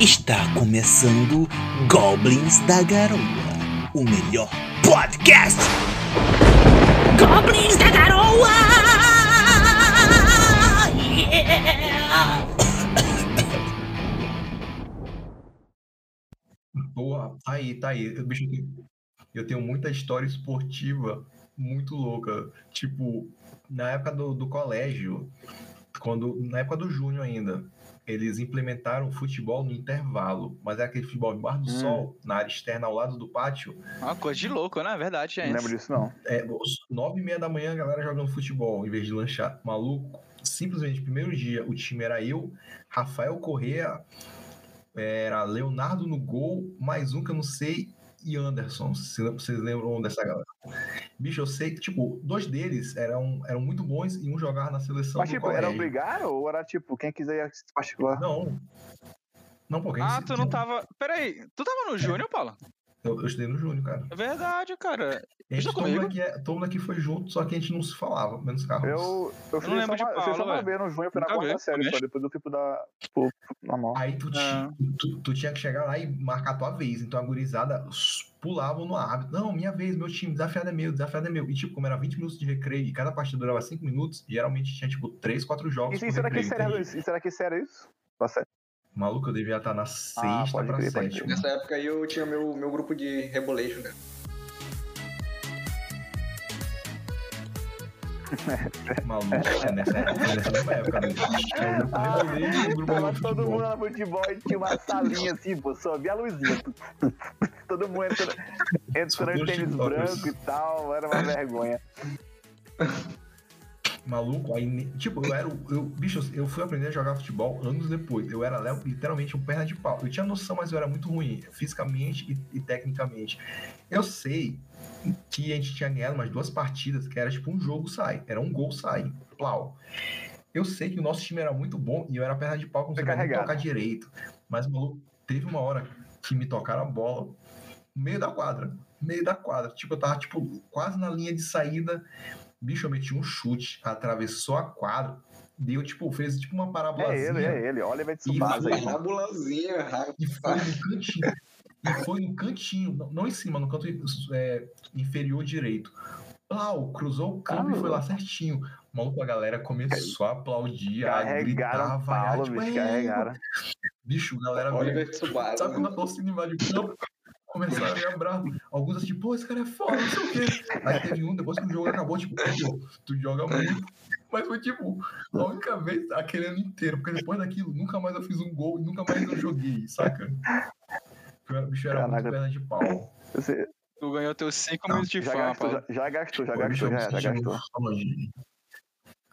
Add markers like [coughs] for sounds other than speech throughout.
Está começando Goblins da Garoa, o melhor podcast. Goblins da Garoa! Yeah! [coughs] Boa, tá aí, tá aí. Eu, bicho, eu tenho muita história esportiva muito louca. Tipo, na época do, do colégio, quando na época do Júnior ainda, eles implementaram o futebol no intervalo, mas é aquele futebol embaixo do Hum. sol, na área externa ao lado do pátio. Uma coisa de louco, né? Verdade, Não gente. lembro disso, não. É, nove e meia da manhã a galera jogando futebol em vez de lanchar. Maluco, simplesmente primeiro dia o time era eu, Rafael Correa, era Leonardo no gol, mais um que eu não sei, e Anderson. Se vocês lembram dessa galera? Bicho, eu sei que, tipo, dois deles eram, eram muito bons e um jogava na seleção Mas, do tipo, era colégio. obrigado ou era, tipo, quem quiser particular? Não. Não, pô, quem Ah, tu não tava. Peraí, tu tava no Júnior, Paulo? Eu, eu estudei no Júnior, cara. É verdade, cara. A gente, Estudou todo, mundo comigo? aqui é, todo mundo aqui foi junto, só que a gente não se falava, menos Carlos. Eu, eu fiz não só lembro de uma, eu fiz só uma vez no junho, eu fui na quarta série, só depois eu fui pro da, tipo, normal. Aí tu, ti- Ah. tu, tu tinha que chegar lá e marcar a tua vez. Então a gurizada pulavam no árbitro. Não, minha vez, meu time, desafiado é meu, desafiado é meu. E tipo, como era 20 minutos de recreio e cada partida durava 5 minutos, geralmente tinha tipo 3, 4 jogos Isso, por isso era que recreio. sério entende? isso? Isso era que isso? Tá certo. Maluco, eu devia estar na sexta Ah, pra crer, sétima. Nessa época aí eu tinha meu, meu grupo de Rebolation, cara. O grupo Tava de todo futebol. mundo no futebol e tinha uma salinha assim, pô, só via a luzinha. [laughs] todo mundo entrando, entrando em tênis branco e tal, era uma vergonha. Maluco, aí, tipo, eu era. Eu, bicho, eu fui aprender a jogar futebol anos depois. Eu era literalmente um perna de pau. Eu tinha noção, mas eu era muito ruim, fisicamente e, e tecnicamente. Eu sei que a gente tinha ganhado umas duas partidas, que era tipo um jogo sai. Era um gol sai. Plau. Eu sei que o nosso time era muito bom e eu era perna de pau, não nem carregado. tocar direito. Mas, maluco, teve uma hora que me tocaram a bola no meio da quadra. no meio da quadra. Tipo, eu tava, tipo, quase na linha de saída. Bicho, eu meti um chute, atravessou a quadra, deu, tipo, fez tipo uma É parabolazinha ele, é ele, Oliver de E Tsubasa aí. Rabulazinha, ra- e foi no cantinho. E foi no cantinho, não, em cima, no canto é, inferior direito. Plau, cruzou o campo e foi lá certinho. Maluco, a galera começou a aplaudir, a gritar, Carregaram a o vaiar, tipo, bicho, "É, carregaram. Bicho, a galera veio Oliver Tsubasa. Sabe quando a torcida invade o campo? Começaram a me abrar. Alguns assim, pô, esse cara é foda, não sei o quê. Aí teve um, depois que o jogo acabou, tipo, pô, tu joga muito. Mas foi tipo, a única vez aquele ano inteiro, porque depois daquilo, nunca mais eu fiz um gol e nunca mais eu joguei, saca? O bicho era muito Caraca. perna de pau. Você Tu ganhou teus 5 Não, minutos de já fama, gastou, já, já gastou, já Pô, gastou, eu me já, gastou. muito.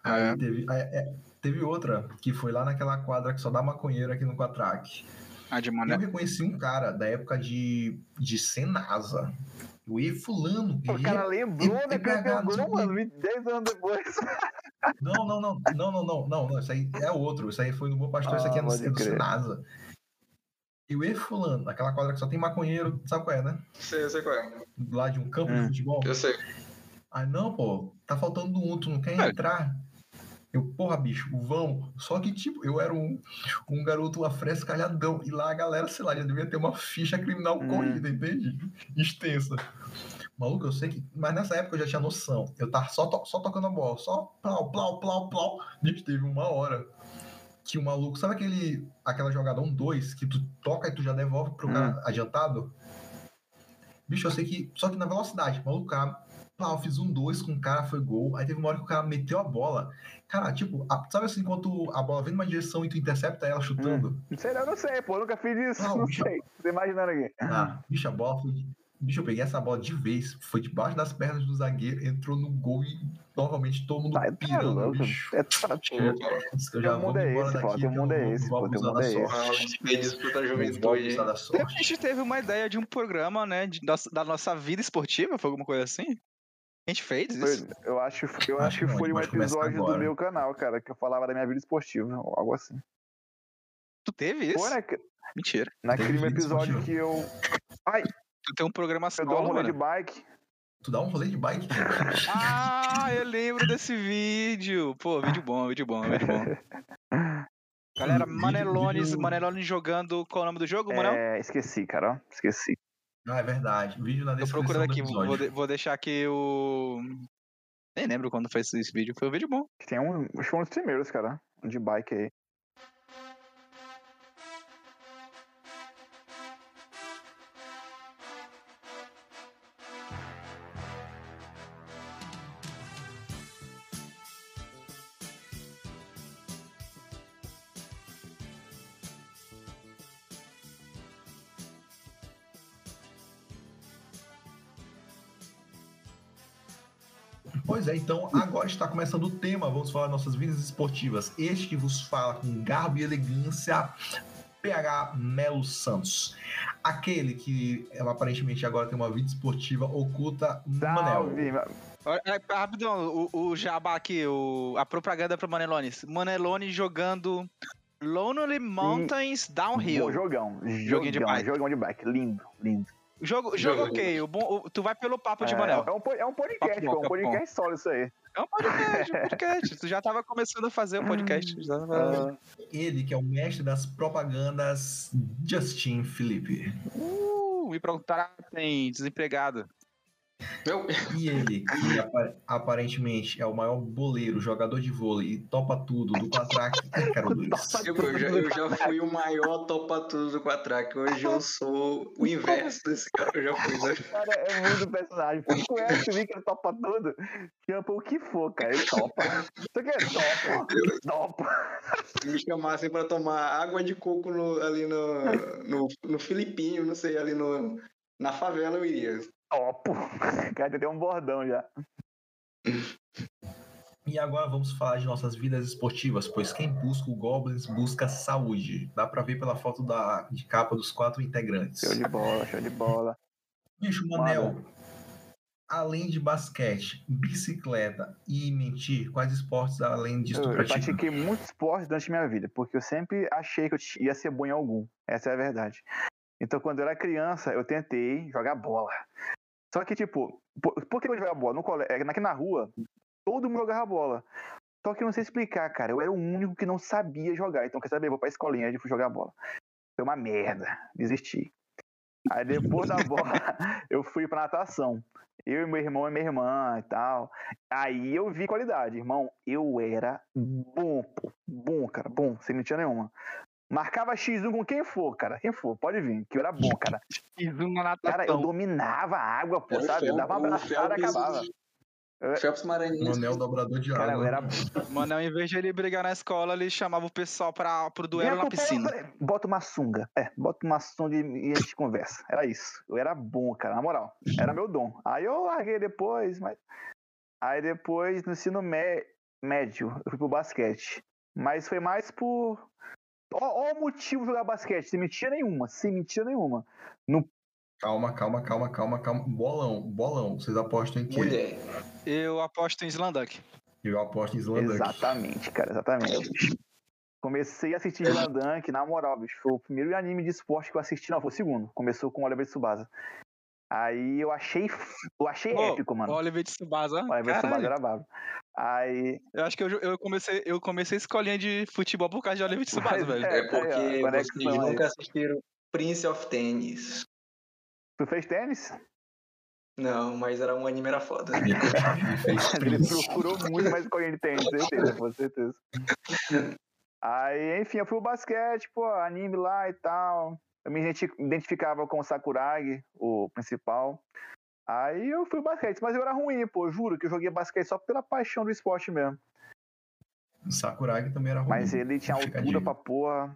Aí teve, é, é, teve outra, que foi lá naquela quadra que só dá maconheiro aqui no Quatrack. Ah, de Eu mané. reconheci um cara da época de, de Senasa. O E fulano. O ele cara é- lembrou, né, pegou, tipo, mano, 10 anos depois. Não, não, não, não, não, não, não, não, Isso aí é outro. Isso aí foi no Bom Pastor, isso aqui é no, Ah, pode é do crer. Senasa. E o E fulano, aquela quadra que só tem maconheiro, sabe qual é, né? Sei, eu sei qual é. Lá de um campo de Hum. futebol. Eu sei. Aí não, pô, tá faltando um, tu não quer É. entrar? Eu, porra, bicho, vamos. Só que, tipo, eu era um, um garoto afrescalhadão. E lá a galera, sei lá, já devia ter uma ficha criminal Hum. corrida, entende? Extensa. Maluco, eu sei que. Mas nessa época eu já tinha noção. Eu tava só, to- só tocando a bola, só plau, plau, plau, plau. Bicho, teve uma hora que o maluco. Sabe aquele, aquela jogada 1-2 que tu toca e tu já devolve pro cara adiantado? Bicho, eu sei que. Só que na velocidade, maluco, cara. Plau, fiz um 2 com o cara, foi gol. Aí teve uma hora que o cara meteu a bola. Cara, tipo, a- sabe assim, quando a bola vem numa direção e tu intercepta ela chutando? Não sei, eu não sei, pô, eu nunca fiz isso, Não, não bicho. sei. Tô imaginando aqui. Ah, bicho, a bola foi. Bicho, eu peguei essa bola de vez, foi debaixo das pernas do zagueiro, entrou no gol e novamente todo mundo Tá, pirando, louco. bicho. É, tá, eu, já vou é embora esse, pô, daqui, eu mundo é esse, pô, abusar mundo é esse. sorte. Ah, disputa a juventude. A gente teve uma ideia de um programa, né? de- da, da nossa vida esportiva, foi alguma coisa assim? A gente fez isso? Foi- eu acho, eu Acho acho que foi um episódio do meu canal, cara, que eu falava da minha vida esportiva, algo assim. Tu teve isso? Foi, né? Mentira. Naquele episódio que eu. Ai, Tu tem um programa eu dou um solo, rolê de mano. bike. Tu dá um rolê de bike? [laughs] Ah, eu lembro desse vídeo. Pô, vídeo bom, vídeo bom, vídeo bom. [laughs] Galera, Manelones, Manelones jogando. Qual é o nome do jogo, Manel? É, esqueci, cara, ó. Esqueci. Ah, é verdade. Vídeo na Tô descrição procurando do aqui, vou, de- vou deixar aqui o. Nem lembro quando foi esse vídeo. Foi um vídeo bom. Tem um. Acho que foi um dos primeiros, cara. um De bike aí. Pois é, então agora está começando o tema. Vamos falar das nossas vidas esportivas. Este que vos fala com garbo e elegância, PH Melo Santos. Aquele que é, aparentemente agora tem uma vida esportiva oculta, Manel. Salve! Olha, é, Rapidão, o, o jabá aqui, o, a propaganda pro Manelones. Manelone jogando Lonely Mountains Downhill. Bom, jogão. Joguinho de Jogão, bike. jogão de bike. Lindo, lindo. Jogo, jogo Jogo. ok, o bom, o- tu vai pelo papo de é, Manel. é um, é um podcast, Papo pô, um podcast solo isso aí. É um podcast, um podcast. Tu já tava começando a fazer o [laughs] podcast. já tava- Ele que é o mestre das propagandas, Justin Felipe. Uh, me perguntaram, tem desempregado. Meu, E ele, que apa- aparentemente é o maior boleiro, jogador de vôlei e topa tudo do Quatrack, Ícaro [laughs] Luiz. eu, eu já, eu já fui o maior topa tudo do Quatrack. Hoje eu sou o inverso desse cara. Eu já fui, né? Cara, é muito personagem. Tu conhece o Vic, ele topa tudo. Chama o que for, cara. Ele topa. Isso aqui é topa. Topa. Se me chamassem pra tomar água de coco no- ali no, no, no Filipinho, não sei, ali no, na favela eu iria. Topo. [laughs] Cara, tem um bordão já. E agora vamos falar de nossas vidas esportivas, pois quem busca o Goblins busca saúde. Dá pra ver pela foto da, de capa dos quatro integrantes. Show de bola, show de bola. Bicho, Manel, além de basquete, bicicleta e mentir, quais esportes além disso tu Eu, eu pratica? pratiquei muito esporte durante minha vida, porque eu sempre achei que eu ia ser bom em algum. Essa é a verdade. Então, quando eu era criança, eu tentei jogar bola. Só que, tipo, por, por que eu jogava bola? No cole... é, Aqui na rua, todo mundo jogava bola. Só que eu não sei explicar, cara. Eu era o único que não sabia jogar. Então, quer saber? Eu vou pra escolinha e fui jogar bola. Foi uma merda. Desisti. Aí, depois da bola, [laughs] eu fui pra natação. Eu e meu irmão e minha irmã e tal. Aí eu vi qualidade, irmão. Eu era bom, pô. Bom, cara, bom, sem mentira nenhuma. Marcava X1 com quem for, cara. Quem for, pode vir, que eu era bom, cara. Fiz uma Cara, eu natação. dominava a água, pô, Era sabe? Fel- Dava uma abraçada e acabava. Phelps Maranhense. Manel dobrador de Cara, eu água. era. Mano, em vez de ele brigar na escola, ele chamava o pessoal pra, pro duelo na piscina. pera, Bota uma sunga. É, bota uma sunga e e a gente [laughs] conversa. Era isso. Eu era bom, cara, na moral. Era meu dom. Aí eu larguei depois, mas. Aí depois, no ensino mé- médio, eu fui pro basquete. Mas foi mais por. Ó, ó o motivo de jogar basquete, sem mentira nenhuma, sem mentira nenhuma. Calma, calma, calma, calma, calma. Bolão, bolão. Vocês apostam em quê? Mulher. Eu aposto em Slandunk. Eu aposto em Slanduck. Exatamente, cara, exatamente. Comecei a assistir Dunk, na moral, bicho. Foi o primeiro anime de esporte que eu assisti, não, foi o segundo. Começou com o Oliver Tsubasa. Aí eu achei, eu achei Pô, épico, mano. O Oliver de Tsubasa. O Oliver Tsubasa Caralho. era brabo. Aí. Eu acho que eu, eu comecei, eu comecei a escolinha de futebol por causa de Oliver de Tsubasa, Mas [laughs] velho. é. É porque aí, ó, vocês aí. nunca assistiram Prince of Tennis. Tu fez tênis? Não, mas era um anime era foda. Ele [laughs] [laughs] procurou muito mais escolinha de tênis, certeza, com certeza. Aí, enfim, eu fui pro basquete, pô, anime lá e tal. Eu me identi- identificava com o Sakuragi, o principal. Aí eu fui basquete, mas eu era ruim, pô, juro que eu joguei basquete só pela paixão do esporte mesmo. Sakuragi também era ruim. Mas ele tinha altura pra porra.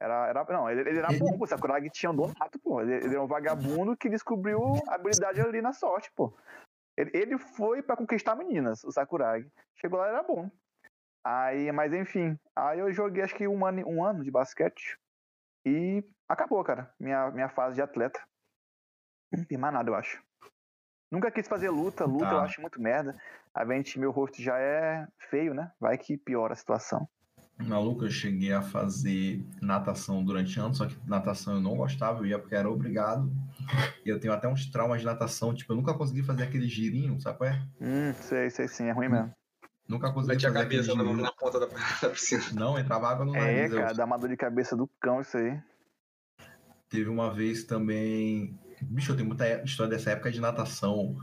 Era, era, não, ele, ele era Ele- bom, pô. O Sakuragi tinha donato, pô. Ele, ele era um vagabundo que descobriu a habilidade ali na sorte, pô. Ele, ele foi pra conquistar meninas, o Sakuragi. Chegou lá, era bom. Aí, mas enfim. Aí eu joguei acho que um ano, um ano de basquete. E acabou, cara. Minha, minha fase de atleta. Não tem mais nada, eu acho. Nunca quis fazer luta. Luta Tá. eu acho muito merda. A gente, meu rosto já é feio, né? Vai que piora a situação. Maluco, eu cheguei a fazer natação durante anos, só que natação eu não gostava, eu ia porque era obrigado. E eu tenho até uns traumas de natação, tipo, eu nunca consegui fazer aquele girinho, sabe qual é? Hum, sei, sei sim, é ruim mesmo. Nunca consegui Mete a fazer aquele cabeça na, na ponta da, [laughs] da piscina. Não, entrava água no É, nariz. eu- cara, dá uma dor de cabeça do cão isso aí. Teve uma vez também. Bicho, eu tenho muita história dessa época de natação.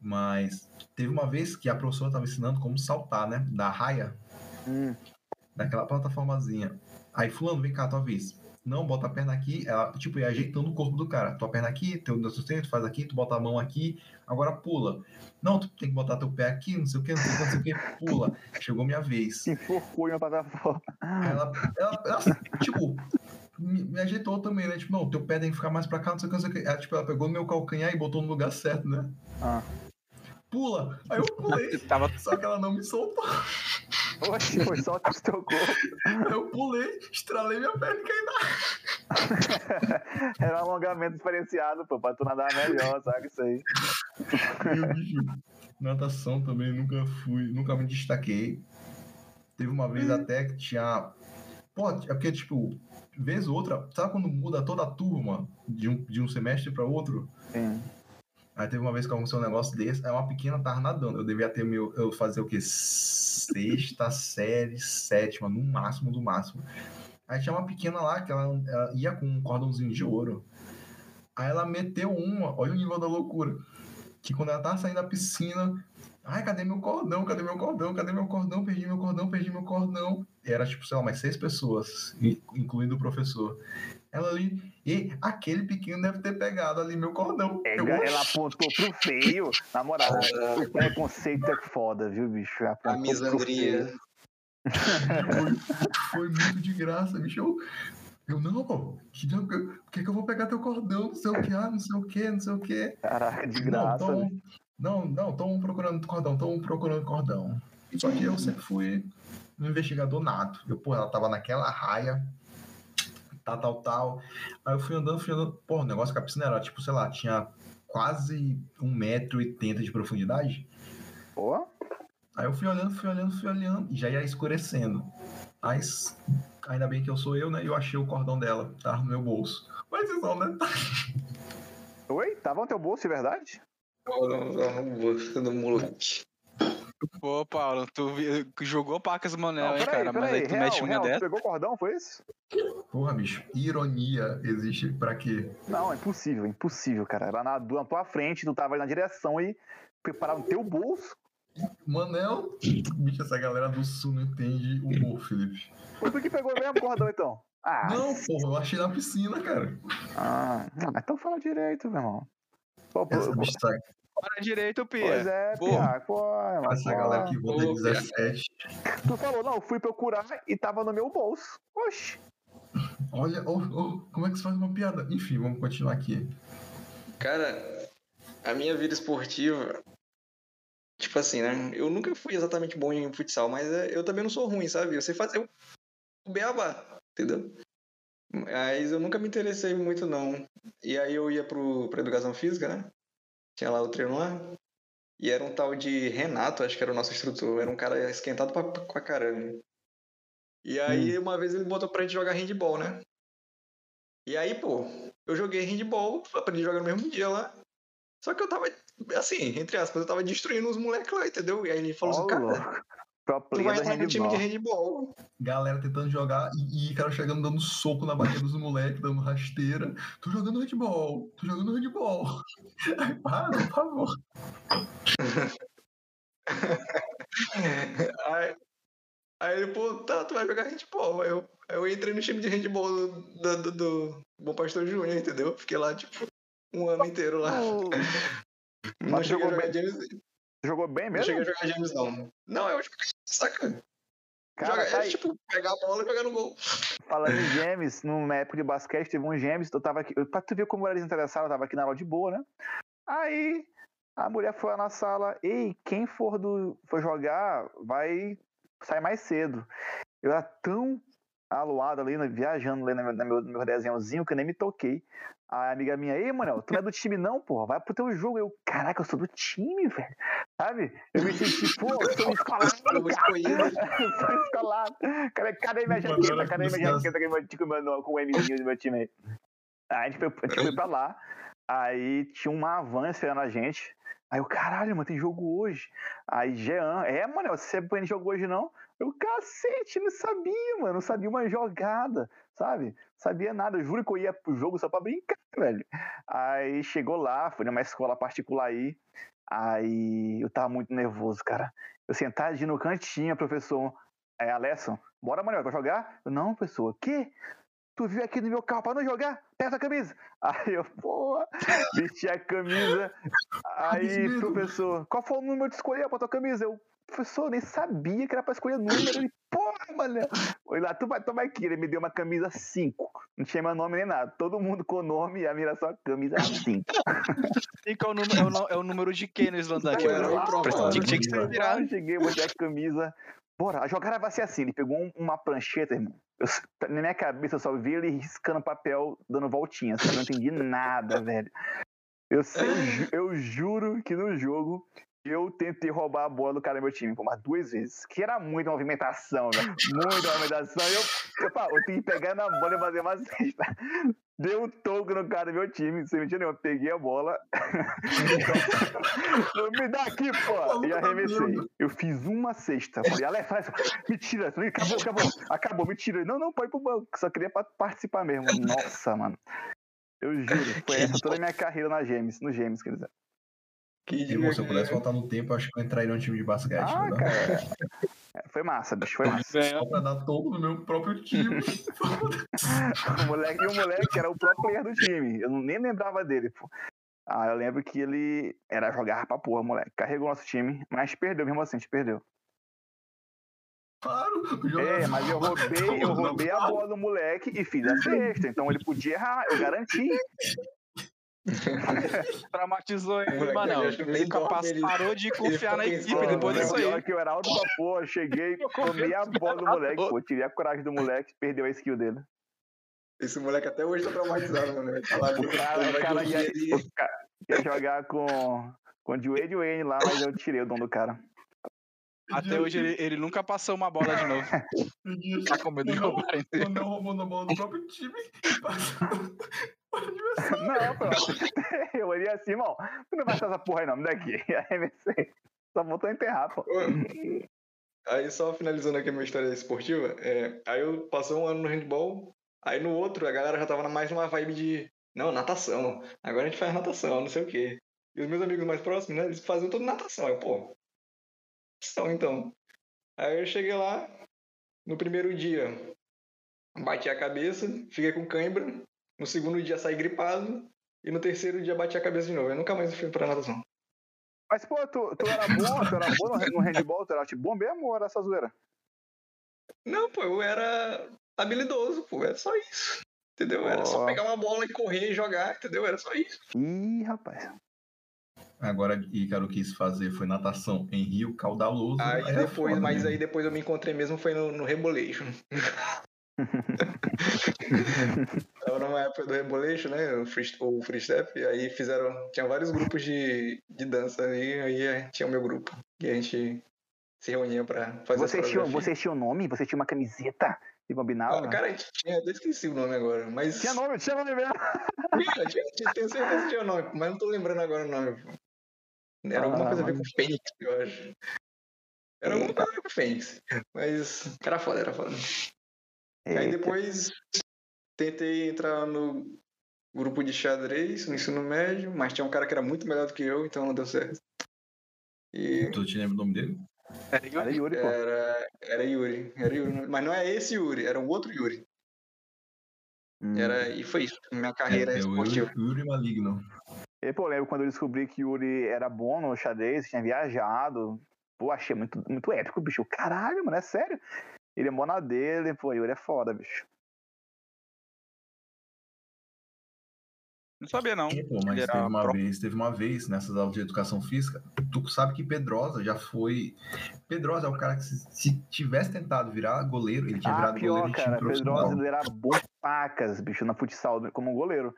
Mas teve uma vez que a professora estava ensinando como saltar, né? Da raia, Hum, daquela plataformazinha. Aí, Fulano, vem cá, tua vez. Não, bota a perna aqui. Ela, tipo, ia ajeitando o corpo do cara. Tua perna aqui, teu sustento, faz aqui, tu bota a mão aqui, agora pula. Não, tu tem que botar teu pé aqui, não sei o que, não sei o que, não sei o que, pula. Chegou minha vez. se enforcou em uma plataforma. Ela, ela, ela, tipo, me, me ajeitou também, né? Tipo, não, teu pé tem que ficar mais pra cá, não sei o que, não sei o que. Ela, tipo, ela pegou no meu calcanhar e botou no lugar certo, né? Ah. Pula! Aí eu pulei, [laughs] Tava só que ela não me soltou. Oxe, foi só o teu corpo. Aí eu pulei, estralei minha perna e caí na [laughs] Era um alongamento diferenciado, pô, pra tu nadar melhor, sabe isso aí. Meu bicho, natação também nunca fui, nunca me destaquei. Teve uma vez até que tinha. Pô, é porque, tipo, vez ou outra, sabe quando muda toda a turma de um, de um semestre para outro? Sim. Aí teve uma vez que aconteceu um negócio desse, aí uma pequena tava nadando. Eu devia ter meu. Eu fazer o quê? Sexta série, sétima, no máximo do máximo. Aí tinha uma pequena lá que ela, ela ia com um cordãozinho de ouro. Aí ela meteu uma, olha o nível da loucura. Que quando ela tava saindo da piscina, ai, cadê meu cordão? Cadê meu cordão? Cadê meu cordão? Perdi meu cordão, perdi meu cordão. Era tipo, sei lá, mais seis pessoas, in- incluindo o professor. Ela ali, e aquele pequeno deve ter pegado ali meu cordão. Eu, Ela, apontou pro feio. Na moral, Ah, o preconceito é foda, viu, bicho? Ela a misandria. Foi, foi muito de graça, bicho. Eu, eu não, pô, que, que que, que eu vou pegar teu cordão? Não sei o que, ah, não sei o que, não sei o que. Caraca, de Não, graça. tão, bicho. não, não, tô um procurando cordão, tô um procurando cordão. Só que eu sempre fui um investigador nato. Eu, pô, ela tava naquela raia, tal, tal, tal. Aí eu fui andando, fui andando. Pô, o negócio com a piscina era, tipo, sei lá, tinha quase 1,80m de profundidade. Pô, Aí eu fui olhando, fui olhando, fui olhando, e já ia escurecendo. Mas ainda bem que eu sou eu, né? E eu achei o cordão dela, tá no meu bolso. Mas isso é um detalhe. oi? Tava no teu bolso, de verdade? do moleque. Pô, Paulo, tu jogou pacas Manel, Não, hein, cara? Mas peraí. aí tu Real, mete uma dessa. pegou o cordão, foi isso? Porra, bicho, ironia existe pra quê? Não, é impossível, impossível, cara. Ela nadou na tua frente, tu tava ali na direção e preparava no teu bolso. Manel, bicho, essa galera do sul não entende humor, Felipe. Foi tu que pegou mesmo o cordão, então? Ah, Não, porra, eu achei na piscina, cara. ah, então fala direito, meu irmão. Pô, pô, Essa, pô, bicho, essa, Para direito, pois Pia. é, Pô, Pia, pô, irmão, essa galera que vota Pô, 17. Tu falou, não, eu fui procurar e tava no meu bolso. Oxi. Olha, oh, oh, como é que se faz uma piada? Enfim, vamos continuar aqui. Cara, a minha vida esportiva, tipo assim, né? Eu nunca fui exatamente bom em futsal, mas é, eu também não sou ruim, sabe? Eu sei fazer o- o beabá, entendeu? Mas eu nunca me interessei muito, não. E aí eu ia pro, pra educação física, né? Tinha lá o treino lá. E era um tal de Renato, acho que era o nosso instrutor. Era um cara esquentado pra, pra caramba. E aí, uma vez ele botou pra gente jogar handball, né? E aí, pô, eu joguei handball, aprendi a jogar no mesmo dia lá. Só que eu tava, assim, entre aspas, eu tava destruindo os moleques lá, entendeu? E aí ele falou Ó, assim, cara. Pro tu player vai do entrar no time de handball. Galera tentando jogar e, e cara chegando dando soco na barriga dos moleques, dando rasteira. Tô jogando handball, tô jogando handball. Ai, para, por favor. [laughs] aí, aí ele, pô, tá, tu vai jogar handball. Aí eu, aí eu entrei no time de handball do, do, do, do Bom Pastor Júnior, entendeu? Fiquei lá, tipo, um ano inteiro lá. Tu- Não Mas cheguei a jogou bem, James, bem não mesmo? cheguei a jogar James, não. Não, eu joguei, saca? Cara, Joga- tá é tipo, pegar a bola e jogar no gol. Falando em gêmeos, numa época de basquete, teve um gêmeos, eu tava aqui. Pra tu ver como era desinteressado, eu tava aqui na aula de boa, né? Aí a mulher foi lá na sala, ei, quem for do for jogar, vai sair mais cedo. Eu era tão aluado ali, né, viajando ali no meu, no meu, no meu desenhozinho, que eu nem me toquei. A amiga minha, ei, mano, tu não é do time não, porra, vai pro teu jogo. Eu, caraca, eu sou do time, velho. Sabe? Eu me senti, pô, eu sou [laughs] escolado, [laughs] Eu cara. sou escolado. Cadê, cadê minha jaqueta? Cadê minha jaqueta que eu com, o meu- com o Mzinho do meu time aí? Aí a gente foi, a gente foi pra lá. Aí tinha uma van esperando a gente. Aí eu, caralho, mano, tem jogo hoje. Aí Jean, é, mano, você não tem jogo hoje não? Eu, cacete, não sabia, mano, não sabia uma jogada, sabe? Sabia nada, eu juro que eu ia pro jogo só pra brincar, [laughs] velho. Aí chegou lá, fui numa escola particular aí. Aí eu tava muito nervoso, cara. Eu sentadinho no cantinho, professor. É, Alesson, bora, Manuel, vai jogar? Eu, não, professor, o quê? Tu viu aqui no meu carro pra não jogar? Pega a camisa. [laughs] Aí eu, porra, vesti a camisa. [laughs] Aí, professor, qual foi o número de escolher pra tua camisa? Eu, professor, nem sabia que era pra escolher número. Ele, porra, mano. Oi lá, tu vai tomar aqui. Ele me deu uma camisa 5. Não tinha meu nome nem nada. Todo mundo com nome e a minha era só camisa 5. [laughs] E qual é o número, é o, é o número de quem no Slandak? Era o. Tinha, que ser virado. Eu cheguei, botei a camisa. Bora, a jogada vai ser assim. Ele pegou um- uma prancheta, irmão. Eu na minha cabeça eu só vi ele riscando papel, dando voltinhas. Eu não entendi nada, velho. Eu, sei, ju- eu juro que no jogo eu tentei roubar a bola do cara do meu time, pô, mas duas vezes. Que era muita movimentação, velho. Muita movimentação. E eu, eu, pá, eu tenho que pegar na bola e fazer uma cesta. Deu um toco no cara do meu time, sem mentira nenhuma. Peguei a bola. [laughs] Me dá aqui, pô! E arremessei. Eu fiz uma cesta. Falei, Alex, mentira. Falei, acabou, acabou. Acabou, mentira. Não, não, pode ir pro banco. Só queria pa- participar mesmo. Nossa, mano. Eu juro, foi essa toda a minha carreira na Gêmeos, no Gêmeos, quer dizer. Que Irmão, se eu pudesse voltar no tempo, acho que eu entraria no time de basquete. Ah, né? cara. É, Foi massa, bicho, foi massa. Só pra dar todo no meu próprio time. [laughs] O moleque, e o moleque era o próprio player do time. Eu nem lembrava dele, pô. Ah, eu lembro que ele era jogar pra porra, moleque. Carregou nosso time, mas perdeu mesmo assim, a gente perdeu. claro. É, mas eu roubei, eu [laughs] roubei a bola do moleque e fiz a [laughs] sexta. Então ele podia errar, eu garanti. [laughs] Traumatizou ele, mano. que nem capaz dorme, ele- parou de confiar na equipe depois disso Pior aí. que eu era alto pra porra, cheguei, [laughs] tomei a bola do moleque, pô, tirei a coragem do moleque, perdeu a skill dele. Esse moleque até hoje tá traumatizado, mano. Que O cara, o cara ia, o ia jogar com, com o Dwayne Wayne lá, mas eu tirei o dom do cara. Até hoje ele, ele nunca passou uma bola de novo. Tá com medo de Não, roubar. Quando eu roubou na bola do próprio time, passou. [laughs] Não, pô. [laughs] Eu olhei assim, irmão, tu não vai passar essa porra aí não, me dá aqui. [laughs] E arremessei. Só voltou a enterrar, pô. Aí só finalizando aqui a minha história esportiva, é, aí eu passei um ano no handball, aí no outro a galera já tava na- mais numa vibe de, não, natação, agora a gente faz natação, não sei o quê. E os meus amigos mais próximos, né, eles faziam tudo natação, eu, pô, natação então. Aí eu cheguei lá, no primeiro dia, bati a cabeça, fiquei com cãibra, no segundo dia saí gripado, e no terceiro dia bati a cabeça de novo, eu nunca mais fui pra natação. Mas, pô, tu, tu era bom, tu era bom no, no handball, tu era tipo bom mesmo ou era essa zoeira? Não, pô, eu era habilidoso, pô, era só isso. Entendeu? Era só Ó. pegar uma bola e correr e jogar, entendeu? Era só isso. Ih, rapaz. Agora, Ícaro quis fazer foi natação em Rio Caudaloso. Aí é depois, mas né? aí depois eu me encontrei mesmo foi no, no Rebolation. [laughs] Tava numa época do Rebolation, né? O free, o free step, e aí fizeram. Tinha vários grupos de, de dança aí, aí eh, tinha o meu grupo. E a gente se reunia pra fazer Você tinha, você tinha um nome? Você tinha uma camiseta? E combinava? Ah, cara, a gente tinha, eu esqueci o nome agora, mas. Tinha nome, tinha nome mesmo. Tinha, tinha, tinha, tenho certeza que tinha nome, mas não tô lembrando agora o nome. Era alguma Ah, coisa a ver com Fênix, eu acho. Era alguma coisa a ver com Fênix. Mas era foda, era foda. Aí Eita. depois tentei entrar no grupo de xadrez no ensino médio, mas tinha um cara que era muito melhor do que eu, então não deu certo. E Tu te lembra o nome dele? Era Yuri, pô. era, era Yuri, era Yuri. Mas não é esse Yuri, era um outro Yuri. Hum. Era, e foi isso, minha carreira é, é esportiva. Yuri, Yuri Maligno. E, pô, eu lembro quando eu descobri que Yuri era bom no xadrez, tinha viajado. Pô, achei muito, muito épico, bicho. Caralho, mano, é sério. Ele é mó na dele, pô, Yuri é foda, bicho. Não sabia, não. É, pô, mas teve uma pro- vez, teve uma vez nessas aulas de educação física, tu sabe que Pedrosa já foi. Pedrosa é o cara que se, se tivesse tentado virar goleiro, ele tinha Ah, virado goleiro pior, time cara. Pedrosa era bom pacas, bicho, no futsal, como goleiro.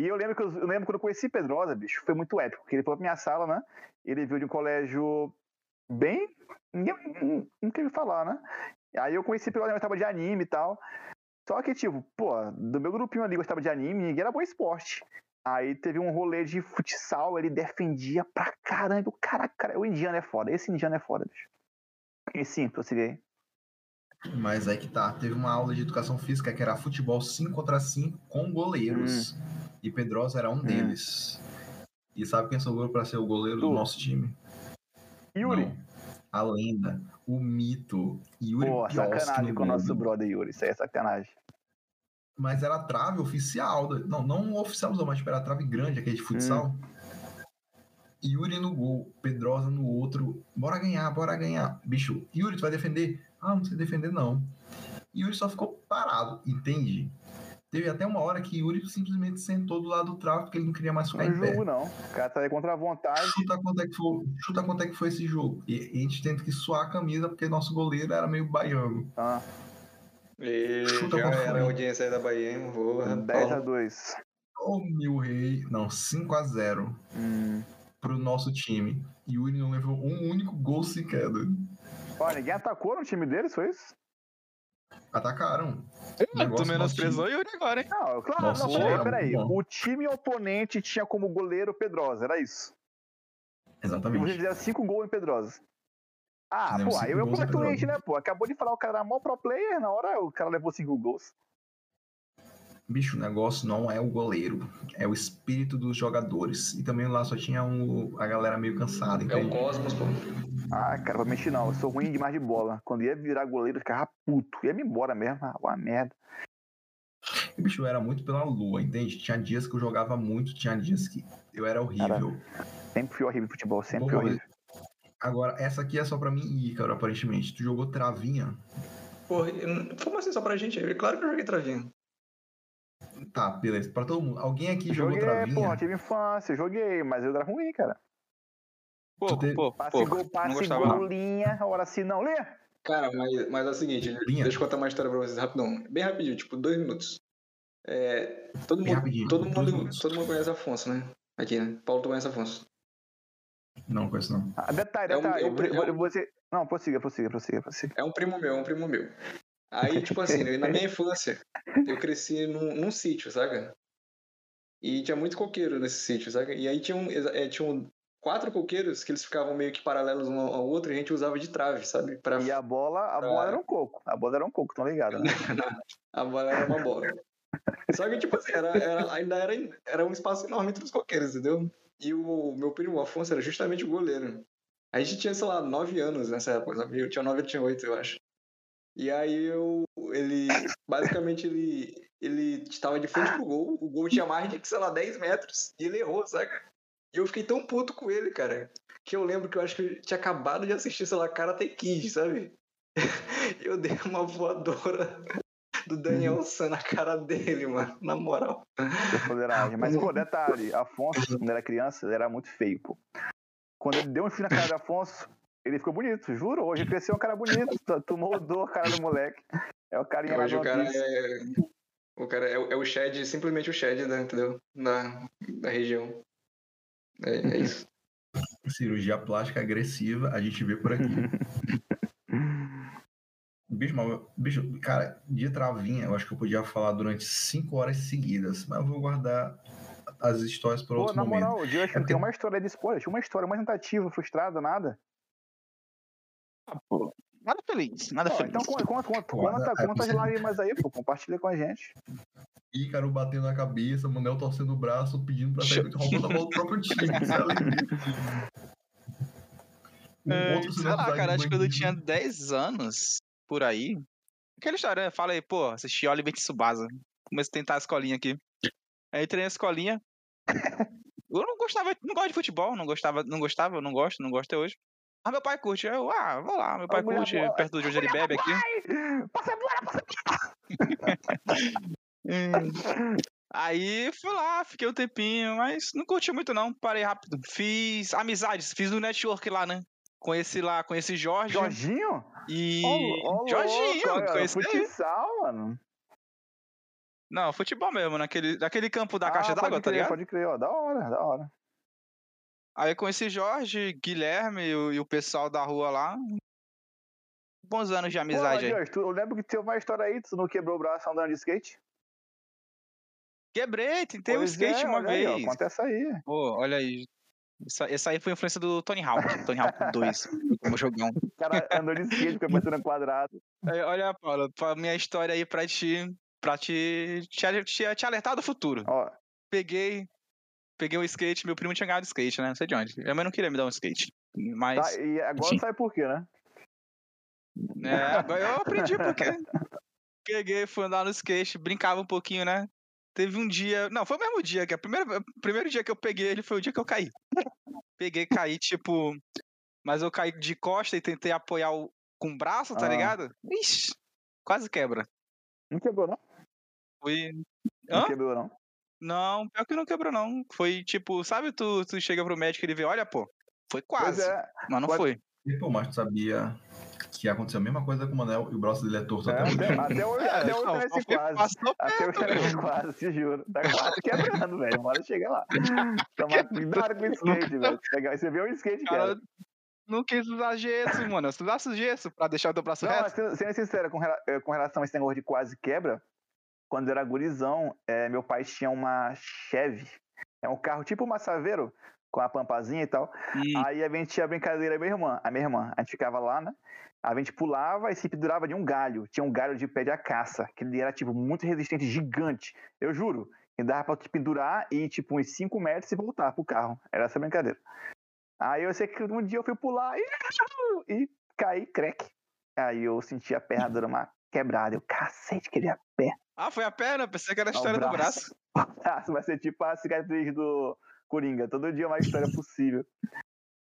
E eu lembro que eu, eu lembro quando eu conheci Pedrosa, bicho, foi muito épico, porque ele foi pra minha sala, né? Ele veio de um colégio bem. Ninguém nunca me falar, né? Aí eu conheci Pedrosa, eu gostava de anime e tal. Só que, tipo, pô, do meu grupinho ali gostava de anime, ninguém era bom esporte. Aí teve um rolê de futsal, ele defendia pra caramba. Caraca, cara, o indiano é foda. Esse indiano é foda, bicho. E sim, prossiga aí. Mas aí que tá. Teve uma aula de educação física que era futebol 5 contra 5 com goleiros. E Pedrosa era um deles. E sabe quem sobrou pra ser o goleiro do Tu. nosso time? Yuri. Não. A lenda, o mito, Yuri Pô, sacanagem com o nosso brother Yuri. Isso aí é sacanagem. Mas era trave oficial. Não, não oficialzão, mas tipo, era trave grande, aquele de futsal. Hum. Yuri no gol, Pedrosa no outro. Bora ganhar, bora ganhar. Bicho, Yuri, tu vai defender? Ah, não sei defender, não. Yuri só ficou parado, entende? Teve até uma hora que Yuri simplesmente sentou do lado do trave porque ele não queria mais Não ficar é em pé. jogo, não. O cara tá aí contra a vontade. Chuta quanto, é que foi, chuta quanto é que foi esse jogo. E a gente tenta que suar a camisa porque nosso goleiro era meio baiano. Ah, E Chuta já qual foi. era a audiência aí da Bahia, hein? Vou 10 a 2 Ô, Mil Rei. Não, 5 a 0 hum. pro nosso time. Yuri não levou um único gol sequer. Ó, ninguém atacou no time deles, foi isso? Atacaram. O Tu menosprezou o Yuri agora, hein? Não, claro, Nossa, não, peraí, era peraí. bom. O time oponente tinha como goleiro Pedrosa, era isso. time. E vocês Exatamente. fizeram 5 gols em Pedrosa. Ah, Fizemos pô, aí cinco eu gols em completamente, Pedrosa. né, pô? Acabou de falar o cara era mó pro player, na hora o cara levou 5 gols. Bicho, o negócio não é o goleiro, é o espírito dos jogadores. E também lá só tinha um, a galera meio cansada, É o? Cosmos, pô. Ah, cara, pra mexer não, eu sou ruim demais de bola. Quando ia virar goleiro, eu ficava puto. Ia me embora mesmo, ah, uma merda. E, bicho, eu era muito pela lua, entende? Tinha dias que eu jogava muito, tinha dias que eu era horrível. Sempre fui horrível de futebol, sempre fui Pô, horrível. Agora, essa aqui é só pra mim e Ícaro, aparentemente. Tu jogou travinha? Porra, como assim só pra gente? É Claro que eu joguei travinha. Tá, beleza. Pra todo mundo. Alguém aqui jogou Joguei, travinha? porra, tive infância, joguei, mas eu era ruim, cara. Te- pouco, Passe, pouco. gol, Não passe, gol, linha, hora assim, não, lê. Cara, mas, mas é o seguinte, Linha. deixa eu contar uma história pra vocês rapidão. Bem rapidinho, tipo, dois minutos. É, todo, Bem mundo, todo, mundo, minutos. todo mundo conhece Afonso, né? Aqui, né? Paulo, tu conhece Afonso. Não, conheço não. Ah, detalhe, É um- detalhe. é um- é um- Você. Não, prossiga, prossiga, prossiga, prossiga. É um primo meu, é um primo meu. Aí, [laughs] tipo assim, na minha infância, eu cresci num, num sítio, saca? E tinha muito coqueiro nesse sítio, saca? E aí tinham, é, tinham quatro coqueiros que eles ficavam meio que paralelos um ao outro e a gente usava de trave, sabe? Pra... E a bola, a Pra- bola era um coco. A bola era um coco, tão ligado, né? [laughs] A bola era uma bola. Só que, tipo assim, era, era- ainda era, era um espaço enorme entre os coqueiros, entendeu? E o meu primo o Afonso era justamente o goleiro. A gente tinha, sei lá, nove anos nessa época, sabe? Eu tinha nove, ele tinha oito, eu acho. E aí eu. Ele. Basicamente, ele. Ele estava de frente pro gol. O gol tinha mais de, sei lá, 10 metros. E ele errou, saca? E eu fiquei tão puto com ele, cara. Que eu lembro que eu acho que eu tinha acabado de assistir, sei lá, Karate Kid, sabe? [laughs] Eu dei uma voadora do Daniel San na cara dele, mano. Na moral. Mas, pô, detalhe, Afonso, quando era criança, ele era muito feio, pô. Quando ele deu um chute na cara do Afonso, ele ficou bonito, juro. Hoje cresceu um cara bonito. [laughs] Tu, moldou a cara do moleque. É o carinha Hoje do o cara é. O cara é, o- é o Shed, simplesmente o Shed, né, entendeu? Da, da região. É, é [laughs] isso. Cirurgia plástica agressiva, a gente vê por aqui. [laughs] Bicho, mas, bicho, cara, de travinha, eu acho que eu podia falar durante cinco horas seguidas, mas eu vou guardar as histórias para Pô, outro na momento. moral, o Dias É não porque- tem uma história de spoiler. Tinha uma história, uma tentativa, frustrada, nada. Nada feliz, nada Pô, feliz. então conta, conta, conta. Pô, Conta, é conta as lágrimas aí, pô. Compartilha com a gente. Ícaro batendo na cabeça, Manel torcendo o braço, pedindo pra sair roubando a bola do próprio time. Isso é alegria. Um É, sei lá, cara, acho que quando eu tinha 10 anos, por aí. Aquela história, né? Fala aí, pô, assisti Oliver Tsubasa. Comecei a tentar a escolinha aqui. Aí entrei na escolinha. [laughs] Eu não gostava, não gosto de futebol, não gostava, não gostava, não gosto, não gosto até hoje. Mas meu pai curte. Eu, ah, vou lá, meu pai mulher curte, boa. perto de onde ele bebe aqui. Passa a bola, passa Hum. [laughs] Aí fui lá, fiquei um tempinho, mas não curti muito não, parei rápido. Fiz amizades, fiz o network lá, né? Conheci lá, conheci Jorge Jorginho? e. Ó, ó, Jorginho, louco, conheci. Futsal, mano. Não, futebol mesmo, naquele, naquele campo da caixa Ah, d'água, pode tá ligado? Pode crer, ó. Da hora, da hora. Aí eu conheci Jorge, Guilherme e o, pessoal da rua lá. Bons anos de amizade Pô, aí. Jorge, tu, eu lembro que teve uma história aí, tu não quebrou o braço andando de skate? Quebrei, tentei o Pois skate é, uma olha aí, ó, vez. acontece aí. Pô, olha aí. Essa, essa aí foi influência do Tony Hawk. Tony Hawk 2, como jogão. O cara andou de skate, ficou batendo quadrado. Aí, olha, Paulo, pra minha história aí pra te. pra te. te, te, te alertar do futuro. Ó, Peguei. Peguei um skate, meu primo tinha ganhado skate, né? Não sei de onde. Minha mãe não queria me dar um skate. Mas. tá, e agora enfim. sabe por quê, né? É, agora eu aprendi porque. Peguei, fui andar no skate, brincava um pouquinho, né? Teve um dia. Não, foi o mesmo dia, que o primeiro, o primeiro dia que eu peguei ele foi o dia que eu caí. Peguei, caí, tipo. Mas eu caí de costa e tentei apoiar o, com o braço, tá Ah. ligado? Ixi, quase quebra. Não quebrou, não? Foi. Não Hã? quebrou, não. Não, pior que não quebrou, não. Foi tipo, sabe, tu, tu chega pro médico e ele vê, olha, pô, foi quase, é, mas não pode- foi. E, pô, mas tu sabia que aconteceu a mesma coisa com o Manel e o braço dele é torto é, até hoje? até, até hoje, [laughs] até hoje quase. passou Até hoje nesse quase, te juro. Tá quase quebrando, velho. Uma hora chega lá. Toma cuidado com o skate, velho. Pegar- Você vê um skate, Cara, cara. não quis usar gesso, mano. Se usasse gesso pra deixar o teu braço Não, reto. mas sendo, sendo sincero, com, rela- eh, com relação a esse negócio de quase quebra, quando eu era gurizão, eh, meu pai tinha uma Chevy. É um carro tipo uma Saveiro, com a pampazinha e tal. Hum, Aí a gente tinha a brincadeira, minha irmã, a minha irmã, a gente ficava lá, né? A gente pulava e se pendurava de um galho. Tinha um galho de pé de acaça, que ele era, tipo, muito resistente, gigante. Eu juro. E dava pra te pendurar e, tipo, uns 5 metros e voltar pro carro. Era essa brincadeira. Aí eu sei que um dia eu fui pular e, [laughs] e caí, creque. Aí eu senti a perna dando uma quebrada. Eu, cacete, queria. Ah, foi a perna? Pensei que era a história do braço. braço. O [laughs] braço vai ser tipo a cicatriz do Coringa. Todo dia uma história possível.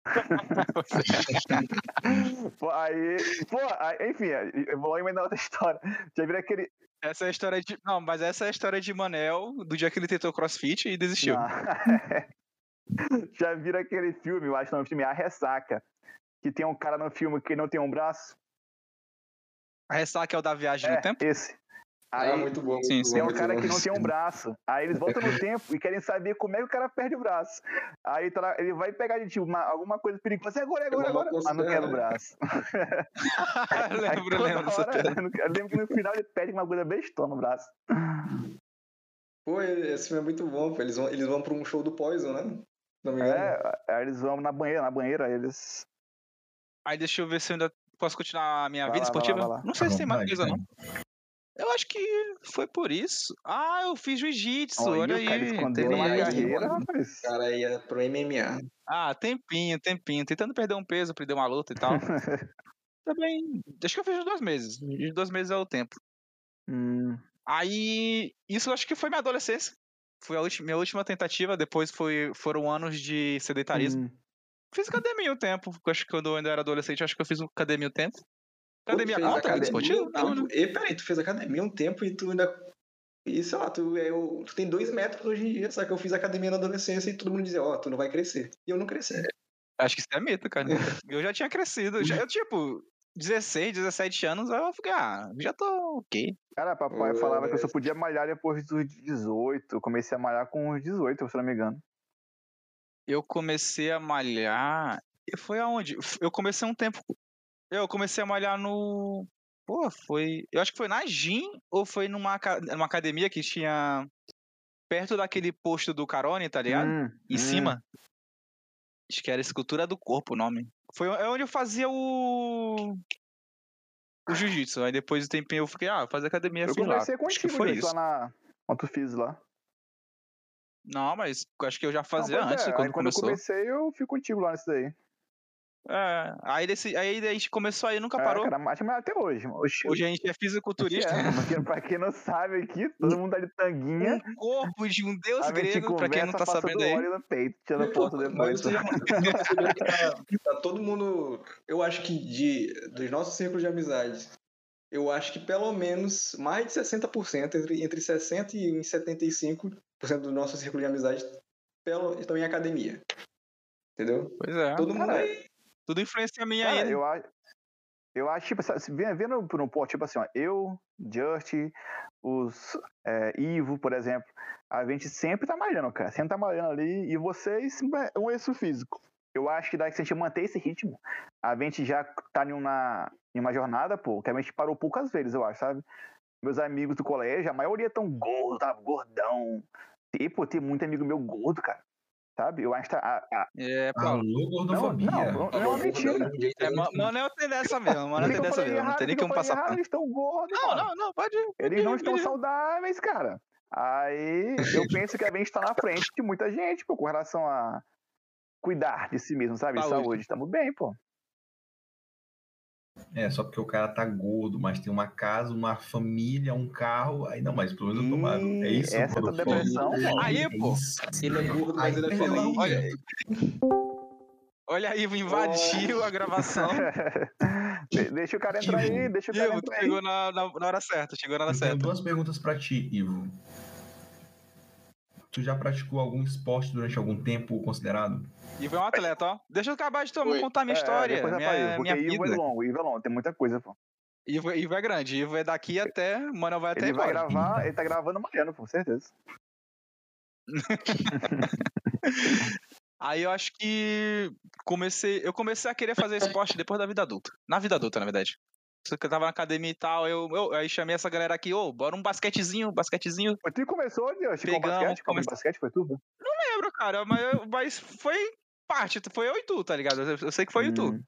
[laughs] Pô, aí, pô, aí, enfim, eu vou logo emendar outra história. Já viram aquele. Essa é a história de. Não, mas essa é a história de Manel, do dia que ele tentou crossfit e desistiu. [laughs] Já viram aquele filme, eu acho que é um filme A Ressaca. Que tem um cara no filme que não tem um braço? A ressaca é o da viagem É, no tempo? esse. Aí ah, muito bom. sim, muito sim. tem bom, um cara bom. que não tem um braço. Aí eles voltam no [laughs] tempo e querem saber como é que o cara perde o braço. Aí tá lá, ele vai pegar de tipo, uma- alguma coisa perigosa. É agora, é agora, agora. Mas não quer o braço. [laughs] Aí lembro, toda lembro hora- lembro que no final ele pede uma coisa bestona no braço. Pô, esse filme é muito bom, pô. Eles vão, eles vão pra um show do Poison, né? Não me engano. É, aí eles vão na banheira, na banheira, eles. Aí deixa eu ver se eu ainda posso continuar a minha Vai vida lá, vai lá, esportiva. vai lá. Não sei se tem mais coisa, não. Eu acho que foi por isso. Ah, eu fiz jiu-jitsu, Olha, olha o cara aí. escondeu teve uma carreira, rapaz. O cara ia pro MMA. Ah, tempinho, tempinho. Tentando perder um peso, perder uma luta e tal. [laughs] Também. Acho que eu fiz uns dois meses. De dois meses é o tempo. Hum, Aí, isso eu acho que foi minha adolescência. Foi a última, minha última tentativa. Depois foi, foram anos de sedentarismo. hum. Fiz academia um tempo. Acho que quando eu ainda era adolescente, acho que eu fiz academia um tempo. Academia conta? academia Não. E peraí, tu fez academia um tempo e tu ainda. E sei lá, tu, é, o- tu tem dois metros hoje em dia, só que eu fiz academia na adolescência e todo mundo dizia, ó, tu não vai crescer. E eu não cresci. Acho que isso é mito, cara. Eu já tinha crescido. Já, eu, tipo, 16, 17 anos, aí eu fiquei, ah, já tô ok. Cara, papai Ô, falava que eu só podia malhar depois dos 18. Eu comecei a malhar com os 18, se não me engano. Eu comecei a malhar. e Foi aonde? Eu comecei um tempo. Eu comecei a malhar no. Pô, foi. Eu acho que foi na Gym ou foi numa, numa academia que tinha. Perto daquele posto do Carone, tá ligado? Hum, em hum. cima. Acho que era Escultura do Corpo o nome. Foi é onde eu fazia o. O jiu-jitsu. Aí depois do tempinho eu fiquei, ah, fazer academia Eu lá. comecei Acho que contigo, foi isso. lá na. Quando tu fiz lá. Não, mas acho que eu já Não, fazia pois antes, é, quando aí quando eu começou. comecei, eu fui contigo lá nesse daí. É, aí, desse, aí a gente começou aí, nunca É, parou. cara, mas mas até hoje. Oxi, Hoje a gente é fisiculturista. É, [laughs] pra quem, pra quem não sabe aqui, todo mundo tá de tanguinha. Um corpo de um deus grego, pra quem não tá conversa sabendo aí. no peito, tirando foto Mas depois. você já que tá, tá todo mundo. Eu acho que de, dos nossos círculos de amizade, eu acho que pelo menos mais de 60%, entre, entre 60% e uns 75% do nosso círculo de amizade pelo, estão em academia. Entendeu? Pois é. Todo mundo aí. Tudo influencia a minha Cara, né? eu acho. Eu acho, tipo, vendo, por um ponto, tipo assim, ó, eu, Just, os é, Ivo, por exemplo, a gente sempre tá malhando, cara. Sempre tá malhando ali. E vocês, um eixo físico. Eu acho que dá que se a gente manter esse ritmo, a gente já tá em uma, em uma jornada, pô, que a gente parou poucas vezes, eu acho, sabe? meus amigos do colégio, a maioria tão gordo, tá gordão. E, pô, tem muito amigo meu gordo, cara. Sabe? Eu acho que a, a- É, Paulo. Alô, gordofobia. Não, não, não é uma mentira. É, ma- mano, eu tenho dessa mesmo, mano, eu Por que tenho eu dessa mesmo. Não tem nem como eu falei passar errado? Eles estão gordos, Não, não, não, pode. Eles não estão saudáveis, cara. Aí eu [laughs] penso que a gente está na frente de muita gente, pô, com relação a cuidar de si mesmo, sabe? Saúde. Saúde. Estamos bem, pô. É, só porque o cara tá gordo, mas tem uma casa, uma família, um carro. Aí não, mas pelo menos eu tô magro. É isso, essa é depressão, pô. Aí, É pô. isso. Ele é gordo, mas ele é Aí, feliz. Olha, olha aí, invadiu a gravação. [laughs] De- deixa o cara entrar aí, Ivo, deixa o cara Ivo, tu entrar aí. chegou na, na, na hora certa, chegou na hora Eu tenho certa. duas perguntas pra ti, Ivo. Tu já praticou algum esporte durante algum tempo considerado? Ivo é um atleta, ó. Deixa eu acabar de tomar, Oi. contar minha É, história, depois minha, rapaz, porque minha Ivo é vida. longo, Ivo é longo, tem muita coisa, pô. Ivo, Ivo é grande, Ivo é daqui até. Mano, vai até Ele vai gravar, ele tá gravando Mariano, com certeza. [laughs] Aí eu acho que comecei, eu comecei a querer fazer esporte depois da vida adulta. Na vida adulta, na verdade. Eu tava na academia e tal, eu, eu aí chamei essa galera aqui, ô, bora um basquetezinho, basquetezinho. Foi tu que começou, Deus, com Pegamos, basquete? Com começou- basquete foi tu? pô? Não lembro, cara, mas, mas foi parte, foi eu e tu, tá ligado? Eu, eu sei que foi eu e tu.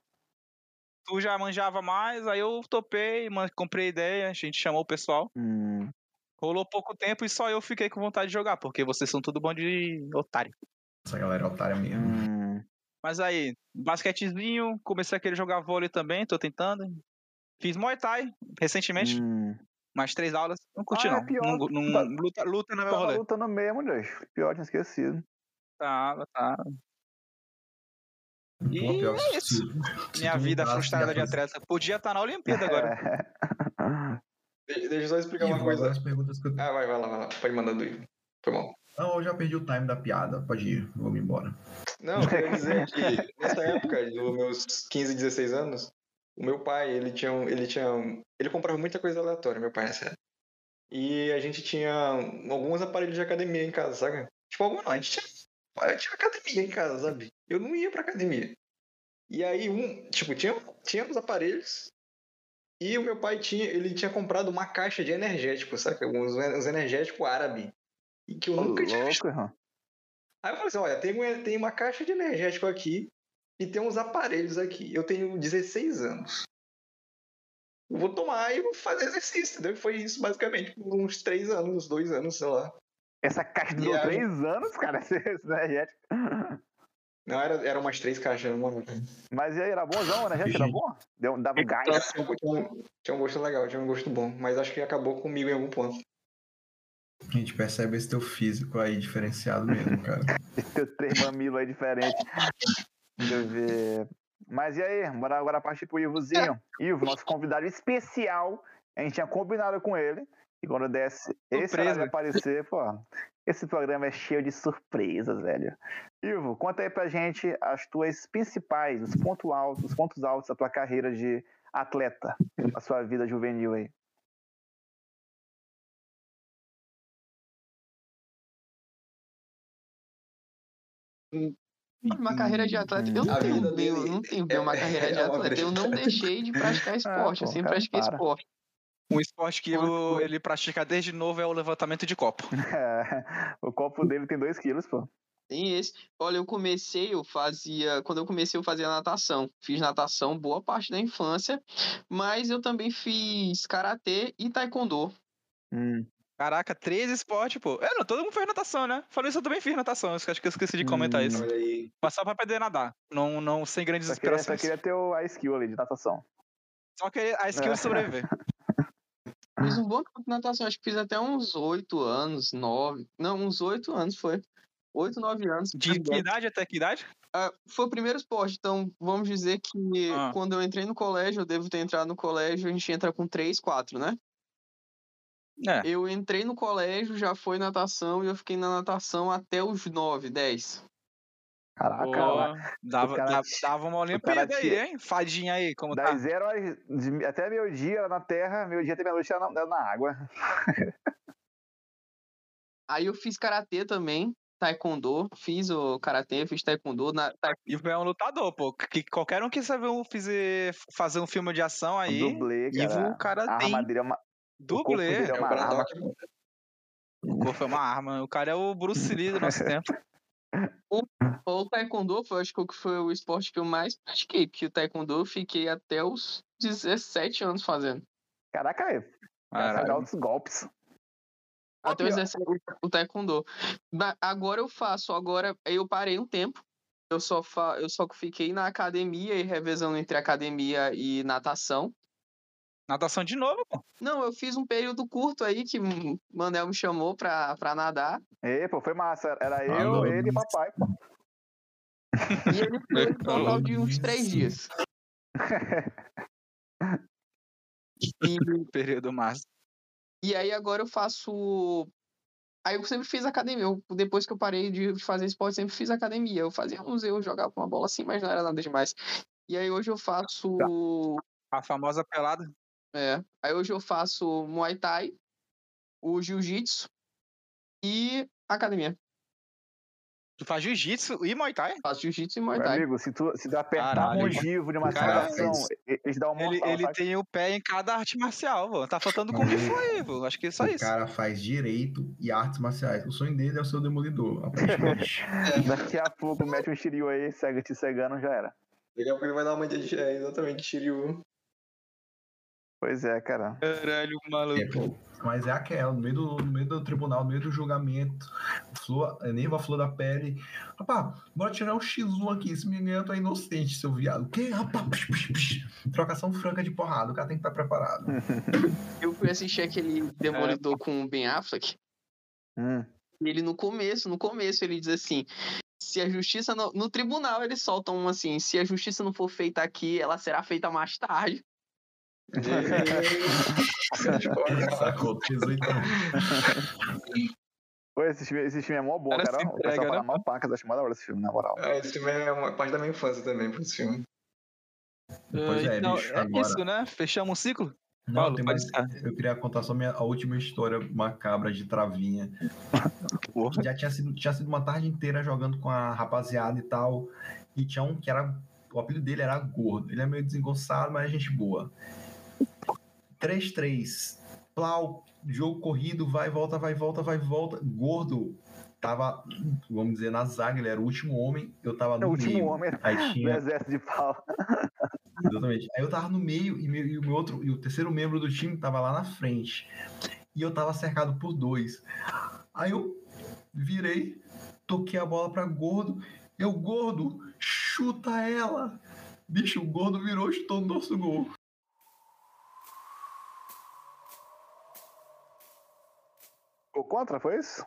Tu já manjava mais, aí eu topei, comprei ideia, a gente chamou o pessoal. hum. Rolou pouco tempo e só eu fiquei com vontade de jogar, porque vocês são tudo bom de otário. Essa galera é otária mesmo. Hum, Mas aí, basquetezinho, comecei a querer jogar vôlei também, tô tentando. Fiz Muay Thai recentemente, hum. mais três aulas. Não curti, Ah, é não. pior. Não, não- Tá- luta, luta não é meu Tava rolê. lutando mesmo, Deus. Pior, tinha esquecido. Tá, tá. E é isso. se Minha vida frustrada de atleta. Podia estar na Olimpíada agora. [laughs] É. Deixa deixa eu só explicar uma coisa. as perguntas que eu... Ah, vai, vai lá, vai lá. Pode mandar do Ivo. Foi mal. Não, eu já perdi o time da piada. Pode ir, vamos embora. Não, eu queria dizer [laughs] que nessa época, dos meus 15, 16 anos, o meu pai, ele tinha, um- ele tinha, um- ele comprava muita coisa aleatória, meu pai nessa época. E a gente tinha alguns aparelhos de academia em casa, sabe? Tipo, algum não, a gente tinha, gente tinha academia em casa, sabe? Eu não ia pra academia. E aí, um, tipo, tinha, tinha os aparelhos e o meu pai tinha, ele tinha comprado uma caixa de energético, sabe? Uns, uns energéticos árabe. E que eu nunca tinha visto louco, irmão. Aí eu falei assim, olha, tem, uma- tem uma caixa de energético aqui e tem uns aparelhos aqui. Eu tenho 16 anos. Eu vou tomar e vou fazer exercício, entendeu? Foi isso, basicamente, por uns 3 anos, uns 2 anos, sei lá. Essa caixa durou aí- três anos, cara, [laughs] esse esse energético. Não, era, eram umas três caixas. Uma... Mas e aí, era bonzão, né, gente? Era bom? Deu, dava um gás. Tinha, um, tinha um- tinha um gosto legal, tinha um gosto bom. Mas acho que acabou comigo em algum ponto. A gente percebe esse teu físico aí diferenciado mesmo, cara. [laughs] Teus três mamilos aí diferentes. Deixa eu ver. Mas e aí, bora agora partir pro Ivozinho. Ivo, nosso convidado especial. A gente tinha combinado com ele. E quando desse esse Surpresa. horário aparecer, pô, esse programa é cheio de surpresas, velho. Ivo, conta aí pra gente as tuas principais, os pontos altos, os pontos altos da tua carreira de atleta, a sua vida juvenil aí. Uma carreira de atleta. Eu não A tenho bem, eu não tenho bem uma é- carreira de é atleta. Eu não deixei de praticar [laughs] esporte. pô, eu sempre cara, pratiquei para. esporte. Um esporte que o- ele pratica desde novo é o levantamento de copo. [laughs] É, o copo dele tem 2 quilos, pô. Tem esse. Olha, eu comecei, eu fazia. Quando eu comecei, eu fazia natação. Fiz natação boa parte da infância, mas eu também fiz karatê e taekwondo. Hum, Caraca, três esportes, pô. É, não, todo mundo fez natação, né? Falei isso, eu também fiz natação. Acho que eu esqueci de comentar Hum. isso. Olha aí. Mas só pra aprender a nadar. Não, não sem grandes só, queria, só queria ter o, a skill ali de natação. Só que a skill de sobreviver. [laughs] Fiz um bom tempo de natação, acho que fiz até uns oito anos, nove. Não, uns oito anos foi. Oito, nove anos. De que idade até que idade? Ah, foi o primeiro esporte, então vamos dizer que Ah. quando eu entrei no colégio, eu devo ter entrado no colégio, a gente entra com três, quatro, né? É. Eu entrei no colégio, já foi natação e eu fiquei na natação até os 9, 10. Caraca, Pô, dava, cara dava, uma Olimpíada aí, tinha- hein? Fadinha aí, como tá? Das zero às- de- até meio dia na terra, meio dia até meia noite era na, era na água. Aí eu fiz karatê também, taekwondo, fiz o karatê, fiz taekwondo. Na, ta- Ivo é um lutador, pô. Que qualquer um que sabe um, fizer, fazer um filme de ação aí, dublê, cara. Ivo, o cara a tem. arma dele é uma, Dublê. dele É o uma arma. Braddock, pô. O corpo é uma arma. O cara é o Bruce Lee do nosso [laughs] tempo. O taekwondo foi, acho que foi o esporte que eu mais pratiquei, porque o taekwondo eu fiquei até os 17 anos fazendo. Caraca, aí. Cara, Caralho. altos golpes. Até os Aqui, ó. 17 o taekwondo. Agora eu faço, agora eu parei um tempo. Eu só, fa... eu só fiquei na academia e revezando entre academia e natação. Natação de novo, pô. Não, eu fiz um período curto aí que o Manel me chamou pra, pra nadar. Ei, pô, foi massa. Era eu, Alô, ele e papai, pô. E ele [laughs] foi um total de uns três dias. [laughs] E, Período massa. e aí agora eu faço. Aí eu sempre fiz academia. Eu, depois que eu parei de fazer esporte, eu sempre fiz academia. Eu fazia uns eu jogava uma bola assim, mas não era nada demais. E aí hoje eu faço. A famosa pelada. É, aí hoje eu faço Muay Thai, o Jiu-Jitsu e academia. Tu faz jiu-jitsu e muay thai? Faço Jiu-Jitsu e Muay Meu Thai. amigo, se tu, se tu apertar Caralho. um ogivo de uma e- eles dão um Ele, mortal, ele sabe? tem o pé em cada arte marcial, pô. Tá faltando Kung Fu aí, pô. Acho que é só o isso. cara faz direito e artes marciais. O sonho dele é o seu demolidor, aparentemente. [laughs] Daqui a pouco mete um Shiryu aí, cega te cegando, já era. Daqui a pouco ele vai dar uma de é, exatamente Shiryu. Pois é, cara. Caralho, maluco. É, pô, mas é aquela, no meio, do, no meio do tribunal, no meio do julgamento, flor, nervo a flor da pele. Rapaz, bora tirar um X1 aqui. Se me engano, tu é inocente, seu viado. O quê? Rapaz, psh, psh, psh. trocação franca de porrada. O cara tem que estar preparado. [laughs] Eu fui assistir aquele Demolidor com o Ben Affleck. Hum. Ele no começo, no começo, ele diz assim: se a justiça. No, no tribunal, eles soltam um assim: se a justiça não for feita aqui, ela será feita mais tarde. Sacou? 18 Pô, esse filme, esse filme é mó bom, Cara, cara. se O pessoal entrega, fala né, mal pacas, acho mó da hora esse filme, na moral. Ah, esse filme é uma parte da minha infância também, por esse filme. Pois é, então, bicho, é agora- isso, né? Fechamos um ciclo? Não, Paulo, tem mais, eu queria contar só minha, a última história macabra de travinha. Porra. Já tinha sido, tinha sido uma tarde inteira jogando com a rapaziada e tal. E tinha um que era. O apelido dele era Gordo. Ele é meio desengonçado, mas é gente boa. 3-3. Plau, jogo corrido, vai, volta, vai, volta, vai, volta. Gordo tava, vamos dizer, na zaga, ele era o último homem, eu tava no o último meio. homem Aí do tinha, [laughs] exército de pau. [laughs] Exatamente. Aí eu tava no meio e, meu- e o meu outro e o terceiro membro do time tava lá na frente. E eu tava cercado por dois. Aí eu virei, toquei a bola pra gordo. Eu, gordo, chuta ela. Bicho, o gordo virou e chutou no nosso gol. O contra, foi isso?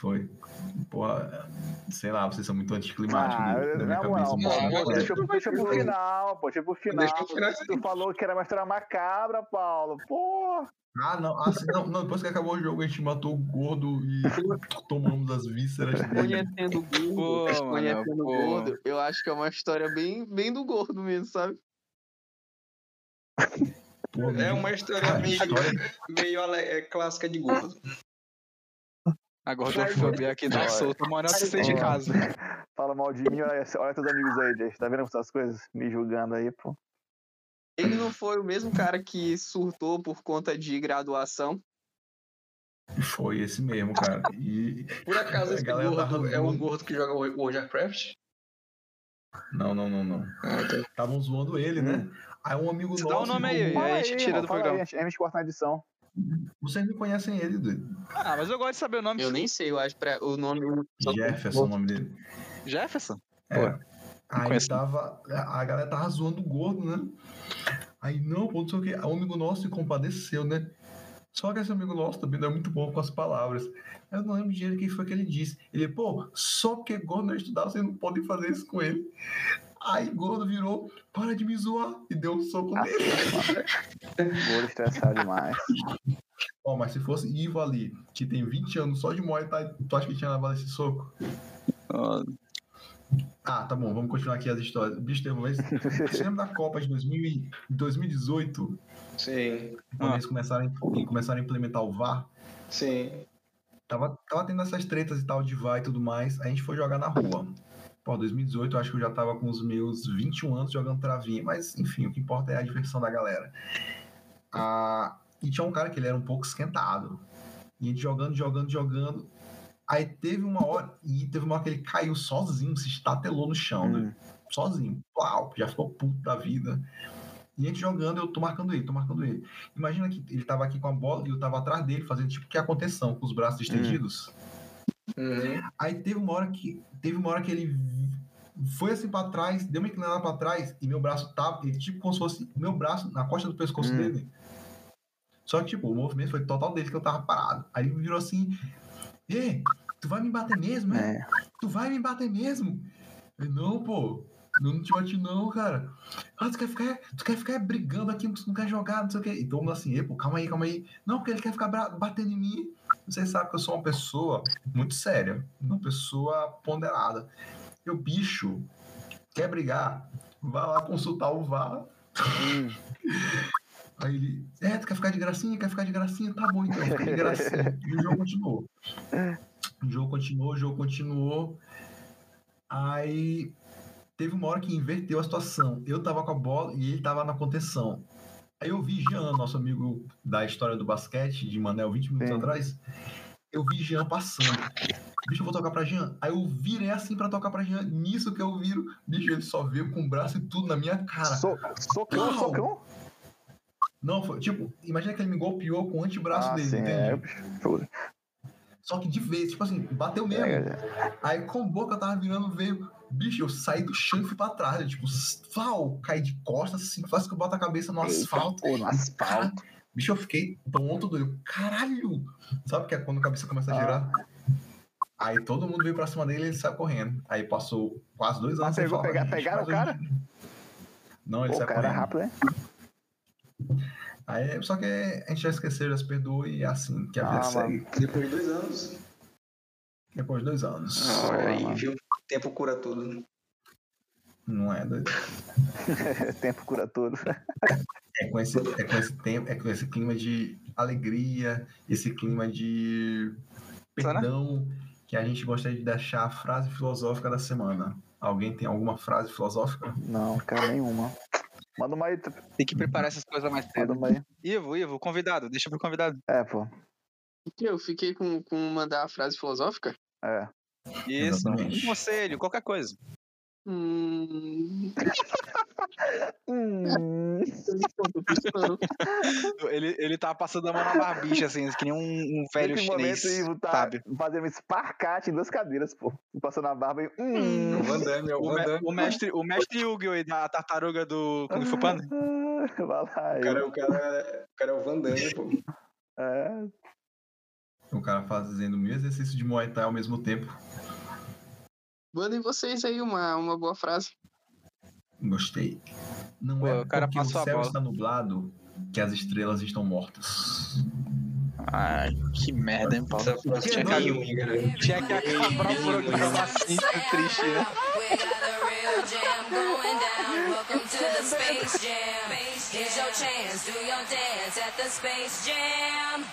Foi. Porra, sei lá, vocês são muito anticlimáticos. Ah, né? na minha moral, cabeça. pô, Não, pô, deixa, não, deixa pro final, pô, deixa pro final. Deixa. Tu falou que era uma história macabra, Paulo. Pô, Ah, não, ah, sim, não, não, depois que acabou o jogo, a gente matou o gordo e [laughs] tomamos as vísceras dele. Conhecendo o gordo, Pô, conhecendo o pô. gordo, eu acho que é uma história bem, bem do gordo mesmo, sabe? [laughs] Pô, É uma história Cara, meio, história- [laughs] meio ale- é, clássica de gordo. A gordofobia aqui tá solta. O Manel se sente em casa. [laughs] fala mal de mim, olha, olha teus amigos aí, gente. Tá vendo essas coisas? Me julgando aí, pô. Ele não foi o mesmo cara que surtou por conta de graduação. Foi esse mesmo, cara. E [laughs] Por acaso esse gordo é o gordo que joga World of Warcraft? Não, não, não, não. Ah, tá. Estavam zoando ele, né? Aí um amigo Você nosso. dá o nome aí, aí a gente tira irmão, do programa. Aí, a gente corta na edição. Vocês não conhecem ele, doido. Ah, mas eu gosto de saber o nome. Eu nem sei, eu acho pra, o nome. Jefferson, o nome dele. Jefferson? É. Aí conheço. tava. A galera tava zoando o gordo, né? Aí, não, pô, não sei o quê. Aí um amigo nosso se compadeceu, né? Só que esse amigo nosso também não é muito bom com as palavras. Eu não lembro de quem foi que ele disse. Ele, pô, só porque gordo não estudar, vocês não podem fazer isso com ele. Aí gordo virou, para de me zoar, e deu um soco Ah, nele. Vou estressar demais. [laughs] Ó, mas se fosse Ivo ali, que tem 20 anos só de Muay Thai, tu acha que tinha levado esse soco? Ah, Ah, tá bom, vamos continuar aqui as histórias. Bicho, teve uma vez. [laughs] Você lembra da Copa de 2000 e 2018? Sim, Quando Ah. eles começaram, a- começaram a implementar o VAR? sim. Tava, tava tendo essas tretas e tal de VAR e tudo mais. A gente foi jogar na rua. Pô, 2018 eu acho que eu já tava com os meus 21 anos jogando travinha. Mas, enfim, o que importa é a diversão da galera. Ah, E tinha um cara que ele era um pouco esquentado. E a gente jogando, jogando, jogando. Aí teve uma hora, e teve uma hora que ele caiu sozinho, se estatelou no chão, Hum. né? Sozinho. Plau, já ficou puto da vida. E a gente jogando, eu tô marcando ele, tô marcando ele. Imagina que ele tava aqui com a bola e eu tava atrás dele, fazendo tipo que a contenção, com os braços estendidos. Uhum. Aí teve uma hora que teve uma hora que ele foi assim pra trás, deu uma inclinada pra trás e meu braço tava, ele, tipo como se fosse meu braço na costa do pescoço Hum. dele. Só que tipo, o movimento foi total dele que eu tava parado. Aí ele virou assim: "Ei, tu vai me bater mesmo, é? É. Tu vai me bater mesmo?" Eu, não, pô. Eu não te bati não, cara. Ah, tu quer ficar, tu quer ficar brigando aqui, tu não quer jogar, não sei o quê. E mundo assim, "Ei, pô, calma aí, calma aí. Não, porque ele quer ficar batendo em mim. Vocês sabem que eu sou uma pessoa muito séria, uma pessoa ponderada. Eu, bicho, quer brigar? Vai lá consultar o VAR. Hum. Aí ele, é, tu quer ficar de gracinha? Quer ficar de gracinha? Tá bom, então, fica de gracinha. E o jogo continuou. O jogo continuou, o jogo continuou. Aí teve uma hora que inverteu a situação. Eu tava com a bola e ele tava na contenção. Aí eu vi Jean, nosso amigo da história do basquete, de Manel, 20 minutos Sim. atrás. Eu vi Jean passando. Bicho, eu vou tocar pra Jean. Aí eu virei assim pra tocar pra Jean. Nisso que eu viro, bicho, ele só veio com o braço e tudo na minha cara. So- socão, Não. socão? Não, foi tipo, imagina que ele me golpeou com o antebraço Ah, dele, sim, é. entende? Show. Só que de vez, tipo assim, bateu mesmo. É, Aí com a boca eu tava virando, veio. Bicho, eu saí do chão e fui pra trás. né? Tipo, flau, caí de costas, assim, quase que eu boto a cabeça no Eita, asfalto. pô, no asfalto. Bicho, eu fiquei tonto doido. Caralho! Sabe que é quando a cabeça começa a Ah. girar? Aí todo mundo veio pra cima dele e ele saiu correndo. Aí passou quase dois anos. Sem pegou, falar pegar- gente, pegaram o cara? Não, ele Pô, o saiu cara correndo. rápido, né? Aí, só que a gente já esqueceu, já se perdoou e é assim que a vida Ah, segue. Depois de dois anos. Depois de dois anos. Olha aí, viu? Tempo cura tudo. Não é doido. [laughs] Tempo cura tudo. É com esse, é com esse tempo, é com esse clima de alegria, esse clima de perdão que a gente gostaria de deixar a frase filosófica da semana. Alguém tem alguma frase filosófica? Não, cara, nenhuma. Manda uma aí. Tem que preparar essas coisas mais Manda cedo. uma aí. Ivo, Ivo, convidado, deixa pro convidado. É, pô. Eu fiquei com, com mandar a frase filosófica. É. Isso, Exatamente. um conselho, qualquer coisa. Hum. Hum. Ele, ele tá passando a mão na barbicha, assim, que nem um, um velho Nesse chinês, momento, Ivo tá sabe? fazendo um esparcate em duas cadeiras, pô. Passando a barba e. É Hum. o Van Damme, é o O, Van Damme. o mestre, o mestre Yu-Gi-Oh! aí da tartaruga do Kung Fu Panda. Vai lá, O cara, Ivo. o, cara, o cara é o Van Damme, pô. É. O cara fazendo mil exercícios de Muay Thai ao mesmo tempo. Mandem vocês aí uma, uma boa frase. Gostei. Não Pô, é o cara porque o passou a céu bola. está nublado que as estrelas estão mortas. Ai, que merda, hein, Paulo? Que é ruim, cara. Tinha que acabar o programa assim, triste, né? To the Space Jam. Here's your chance, do your dance at the Space Jam.